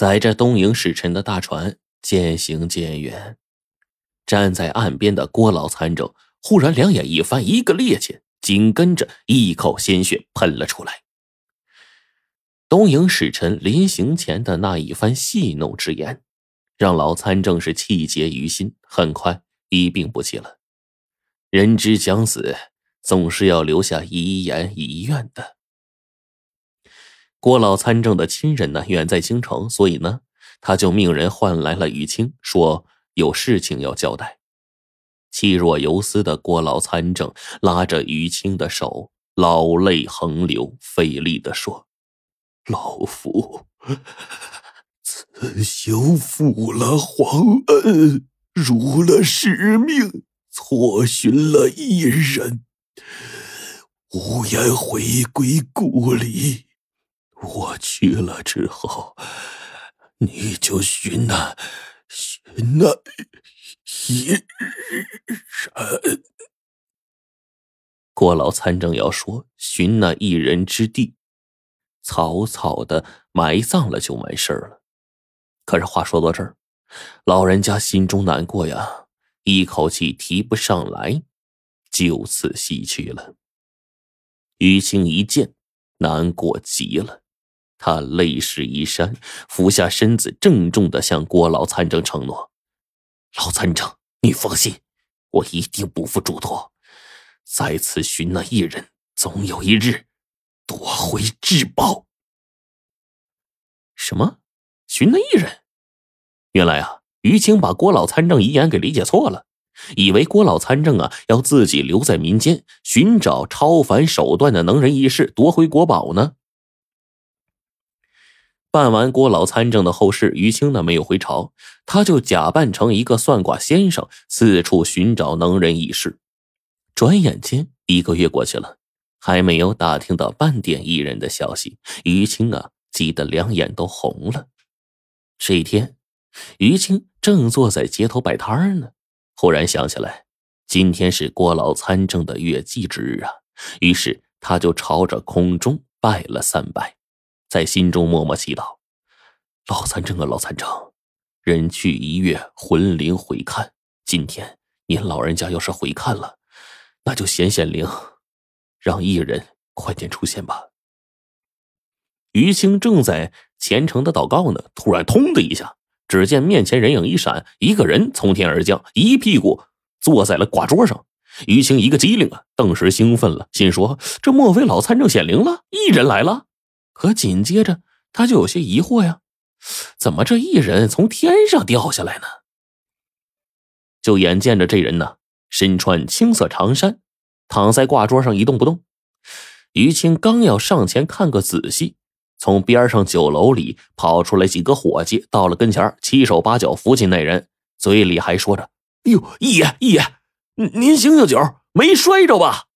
载着东瀛使臣的大船渐行渐远，站在岸边的郭老参政忽然两眼一翻，一个趔趄，紧跟着一口鲜血喷了出来。东瀛使臣临行前的那一番戏弄之言，让老参政是气结于心，很快一病不起了。人之将死，总是要留下遗言遗愿的。郭老参政的亲人呢，远在京城，所以呢，他就命人唤来了于青，说有事情要交代。气若游丝的郭老参政拉着于青的手，老泪横流，费力的说：“老夫此行负了皇恩，辱了使命，错寻了一人，无颜回归故里。”我去了之后，你就寻那寻那一人。郭老参政要说寻那一人之地，草草的埋葬了就完事儿了。可是话说到这儿，老人家心中难过呀，一口气提不上来，就此西去了。于青一见，难过极了。他泪湿衣衫，俯下身子，郑重的向郭老参政承诺：“老参政，你放心，我一定不负嘱托，再次寻那一人，总有一日夺回至宝。”什么？寻那一人？原来啊，于青把郭老参政遗言给理解错了，以为郭老参政啊要自己留在民间，寻找超凡手段的能人异士，夺回国宝呢。办完郭老参政的后事，于青呢没有回朝，他就假扮成一个算卦先生，四处寻找能人异士。转眼间一个月过去了，还没有打听到半点异人的消息，于青啊急得两眼都红了。这一天，于青正坐在街头摆摊呢，忽然想起来，今天是郭老参政的月祭之日啊，于是他就朝着空中拜了三拜。在心中默默祈祷：“老参政啊，老参政，人去一月，魂灵回看。今天您老人家要是回看了，那就显显灵，让异人快点出现吧。”于青正在虔诚的祷告呢，突然“通”的一下，只见面前人影一闪，一个人从天而降，一屁股坐在了挂桌上。于青一个机灵啊，顿时兴奋了，心说：“这莫非老参政显灵了？异人来了？”可紧接着，他就有些疑惑呀，怎么这一人从天上掉下来呢？就眼见着这人呢，身穿青色长衫，躺在挂桌上一动不动。于青刚要上前看个仔细，从边上酒楼里跑出来几个伙计，到了跟前，七手八脚扶起那人，嘴里还说着：“哎呦，一爷一爷，您醒醒酒，没摔着吧？”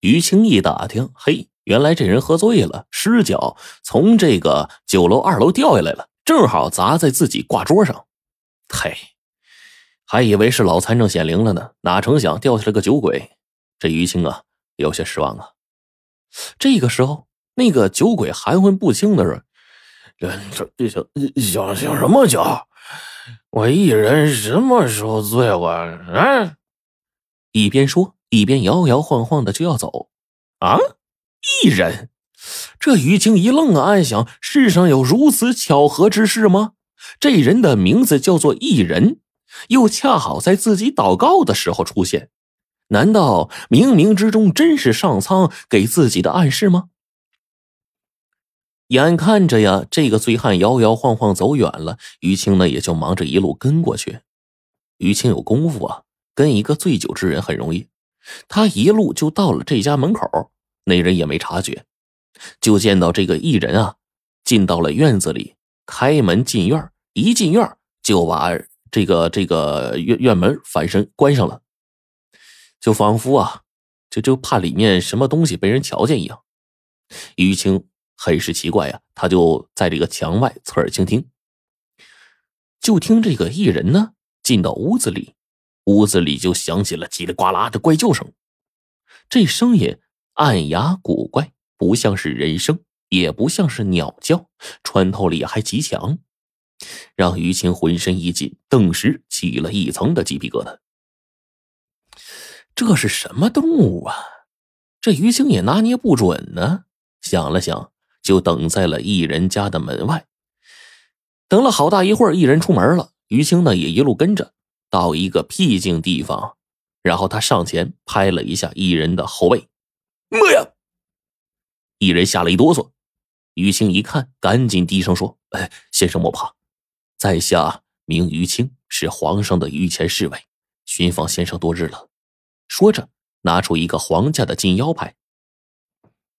于青一打听，嘿。原来这人喝醉了，失脚从这个酒楼二楼掉下来了，正好砸在自己挂桌上。嘿，还以为是老残证显灵了呢，哪成想掉下来个酒鬼。这于青啊，有些失望啊。这个时候，那个酒鬼含混不清的说：“这这想想想什么酒？我一人什么时候醉过？”啊！一边说一边摇摇晃晃的就要走。啊！一人，这于青一愣啊，暗想：世上有如此巧合之事吗？这人的名字叫做一人，又恰好在自己祷告的时候出现，难道冥冥之中真是上苍给自己的暗示吗？眼看着呀，这个醉汉摇摇晃晃走远了，于青呢也就忙着一路跟过去。于青有功夫啊，跟一个醉酒之人很容易，他一路就到了这家门口。那人也没察觉，就见到这个异人啊，进到了院子里，开门进院，一进院就把这个这个院院门反身关上了，就仿佛啊，就就怕里面什么东西被人瞧见一样。于青很是奇怪呀，他就在这个墙外侧耳倾听，就听这个异人呢进到屋子里，屋子里就响起了叽里呱啦的怪叫声，这声音。暗哑古怪，不像是人声，也不像是鸟叫，穿透力还极强，让于青浑身一紧，顿时起了一层的鸡皮疙瘩。这是什么动物啊？这于青也拿捏不准呢。想了想，就等在了一人家的门外。等了好大一会儿，一人出门了，于青呢也一路跟着，到一个僻静地方，然后他上前拍了一下一人的后背。妈呀！一人吓了一哆嗦。于青一看，赶紧低声说：“哎，先生莫怕，在下名于青，是皇上的御前侍卫，寻访先生多日了。”说着，拿出一个皇家的金腰牌。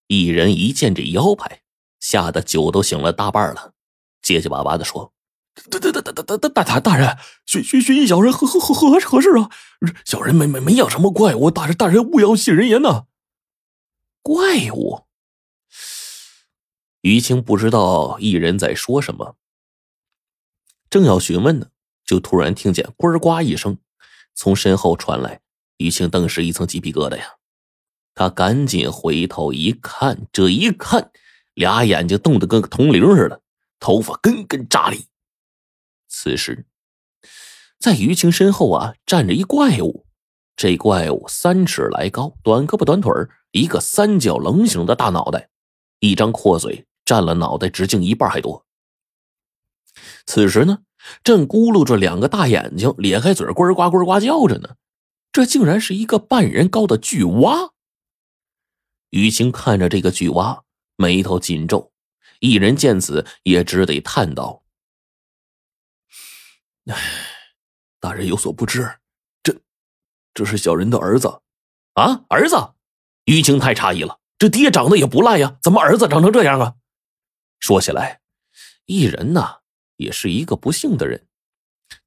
一人一见这腰牌，吓得酒都醒了大半了，结结巴巴的说：“大大大大大大大大大人，寻寻寻小人何何何何何事啊？小人没没没养什么怪物，大人大人勿要信人言呐。”怪物。于青不知道一人在说什么，正要询问呢，就突然听见“呱呱”一声，从身后传来。于青顿时一层鸡皮疙瘩呀，他赶紧回头一看，这一看，俩眼睛瞪得跟个铜铃似的，头发根根炸立。此时，在于青身后啊，站着一怪物。这怪物三尺来高，短胳膊短腿一个三角棱形的大脑袋，一张阔嘴占了脑袋直径一半还多。此时呢，正咕噜着两个大眼睛，咧开嘴呱呱呱呱叫着呢。这竟然是一个半人高的巨蛙。于青看着这个巨蛙，眉头紧皱。一人见此，也只得叹道：“唉，大人有所不知，这这是小人的儿子啊！儿子！”于青太诧异了，这爹长得也不赖呀，怎么儿子长成这样啊？说起来，异人呐，也是一个不幸的人。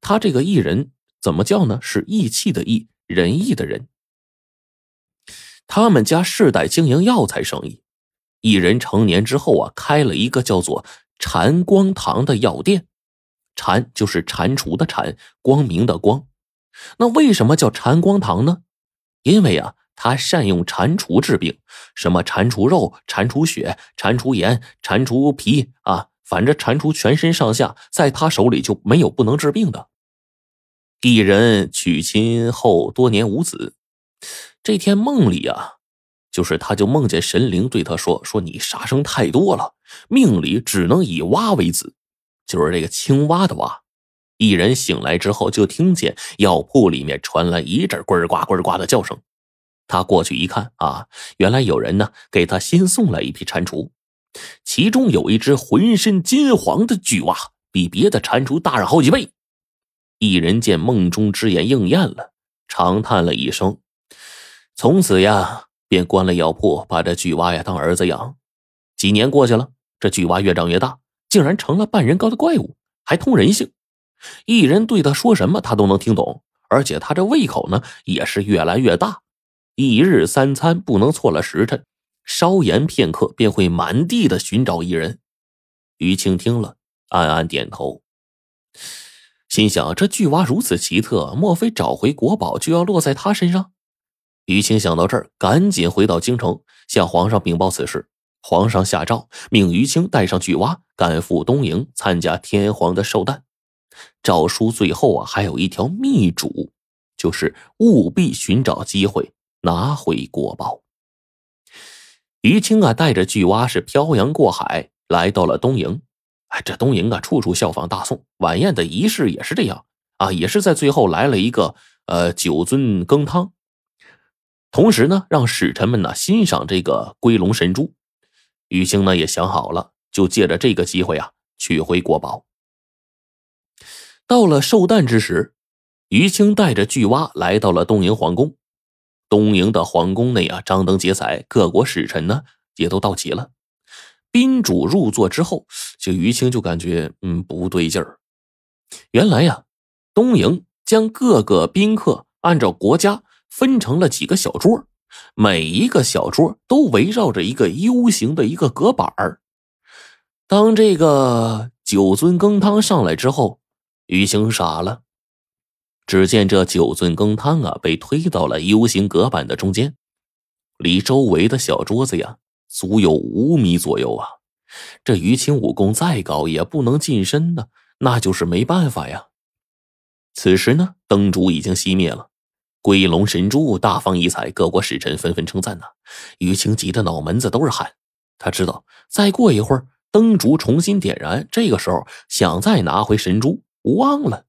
他这个异人怎么叫呢？是义气的义。仁义的人，他们家世代经营药材生意。一人成年之后啊，开了一个叫做“禅光堂”的药店。禅就是蟾蜍的蟾，光明的光。那为什么叫禅光堂呢？因为啊，他善用蟾蜍治病，什么蟾蜍肉、蟾蜍血、蟾蜍盐、蟾蜍皮啊，反正蟾蜍全身上下，在他手里就没有不能治病的。一人娶亲后多年无子，这天梦里啊，就是他就梦见神灵对他说：“说你杀生太多了，命里只能以蛙为子，就是这个青蛙的蛙。”一人醒来之后，就听见药铺里面传来一阵呱呱呱呱的叫声。他过去一看啊，原来有人呢给他新送来一批蟾蜍，其中有一只浑身金黄的巨蛙，比别的蟾蜍大上好几倍。一人见梦中之言应验了，长叹了一声，从此呀，便关了药铺，把这巨蛙呀当儿子养。几年过去了，这巨蛙越长越大，竟然成了半人高的怪物，还通人性。一人对他说什么，他都能听懂，而且他这胃口呢也是越来越大，一日三餐不能错了时辰，稍延片刻便会满地的寻找一人。于青听了，暗暗点头。心想：这巨蛙如此奇特，莫非找回国宝就要落在他身上？于青想到这儿，赶紧回到京城，向皇上禀报此事。皇上下诏，命于青带上巨蛙，赶赴东营参加天皇的寿诞。诏书最后啊，还有一条密嘱，就是务必寻找机会拿回国宝。于青啊，带着巨蛙是漂洋过海，来到了东营。哎，这东营啊，处处效仿大宋晚宴的仪式也是这样啊，也是在最后来了一个呃酒樽羹汤，同时呢，让使臣们呢欣赏这个龟龙神珠。于青呢也想好了，就借着这个机会啊取回国宝。到了寿诞之时，于青带着巨蛙来到了东营皇宫。东营的皇宫内啊，张灯结彩，各国使臣呢也都到齐了。宾主入座之后，这于青就感觉嗯不对劲儿。原来呀，东营将各个宾客按照国家分成了几个小桌，每一个小桌都围绕着一个 U 型的一个隔板儿。当这个九尊羹汤上来之后，于青傻了。只见这九尊羹汤啊，被推到了 U 型隔板的中间，离周围的小桌子呀。足有五米左右啊！这于青武功再高，也不能近身呢。那就是没办法呀。此时呢，灯烛已经熄灭了，龟龙神珠大放异彩，各国使臣纷纷称赞呐。于青急得脑门子都是汗，他知道再过一会儿灯烛重新点燃，这个时候想再拿回神珠无望了。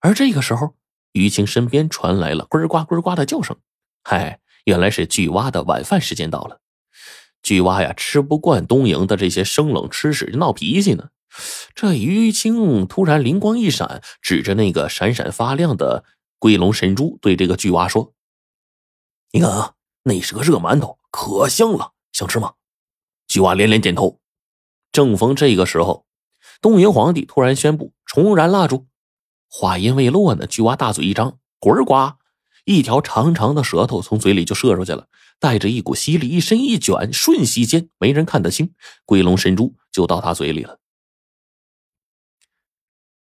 而这个时候，于青身边传来了呱呱呱呱的叫声，嗨，原来是巨蛙的晚饭时间到了。巨蛙呀，吃不惯东营的这些生冷吃食，闹脾气呢。这于青突然灵光一闪，指着那个闪闪发亮的龟龙神珠，对这个巨蛙说：“你看啊，那是个热馒头，可香了，想吃吗？”巨蛙连连点头。正逢这个时候，东营皇帝突然宣布重燃蜡烛。话音未落呢，巨蛙大嘴一张，滚呱，一条长长的舌头从嘴里就射出去了，带着一股吸力，一伸一卷，瞬息间没人看得清，龟龙神珠就到他嘴里了。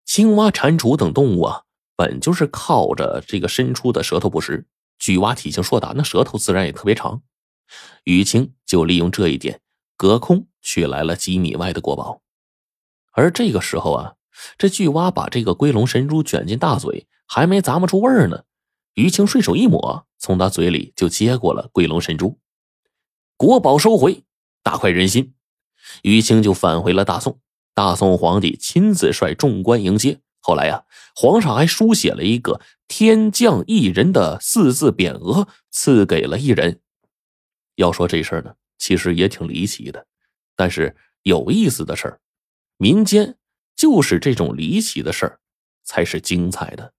青蛙、蟾蜍等动物啊，本就是靠着这个伸出的舌头捕食。巨蛙体型硕大，那舌头自然也特别长。于青就利用这一点，隔空取来了几米外的国宝。而这个时候啊，这巨蛙把这个龟龙神珠卷进大嘴，还没咂摸出味儿呢。于青顺手一抹，从他嘴里就接过了龟龙神珠。国宝收回，大快人心。于青就返回了大宋。大宋皇帝亲自率众官迎接。后来呀，皇上还书写了一个“天降一人”的四字匾额，赐给了一人。要说这事儿呢，其实也挺离奇的。但是有意思的事儿，民间就是这种离奇的事儿，才是精彩的。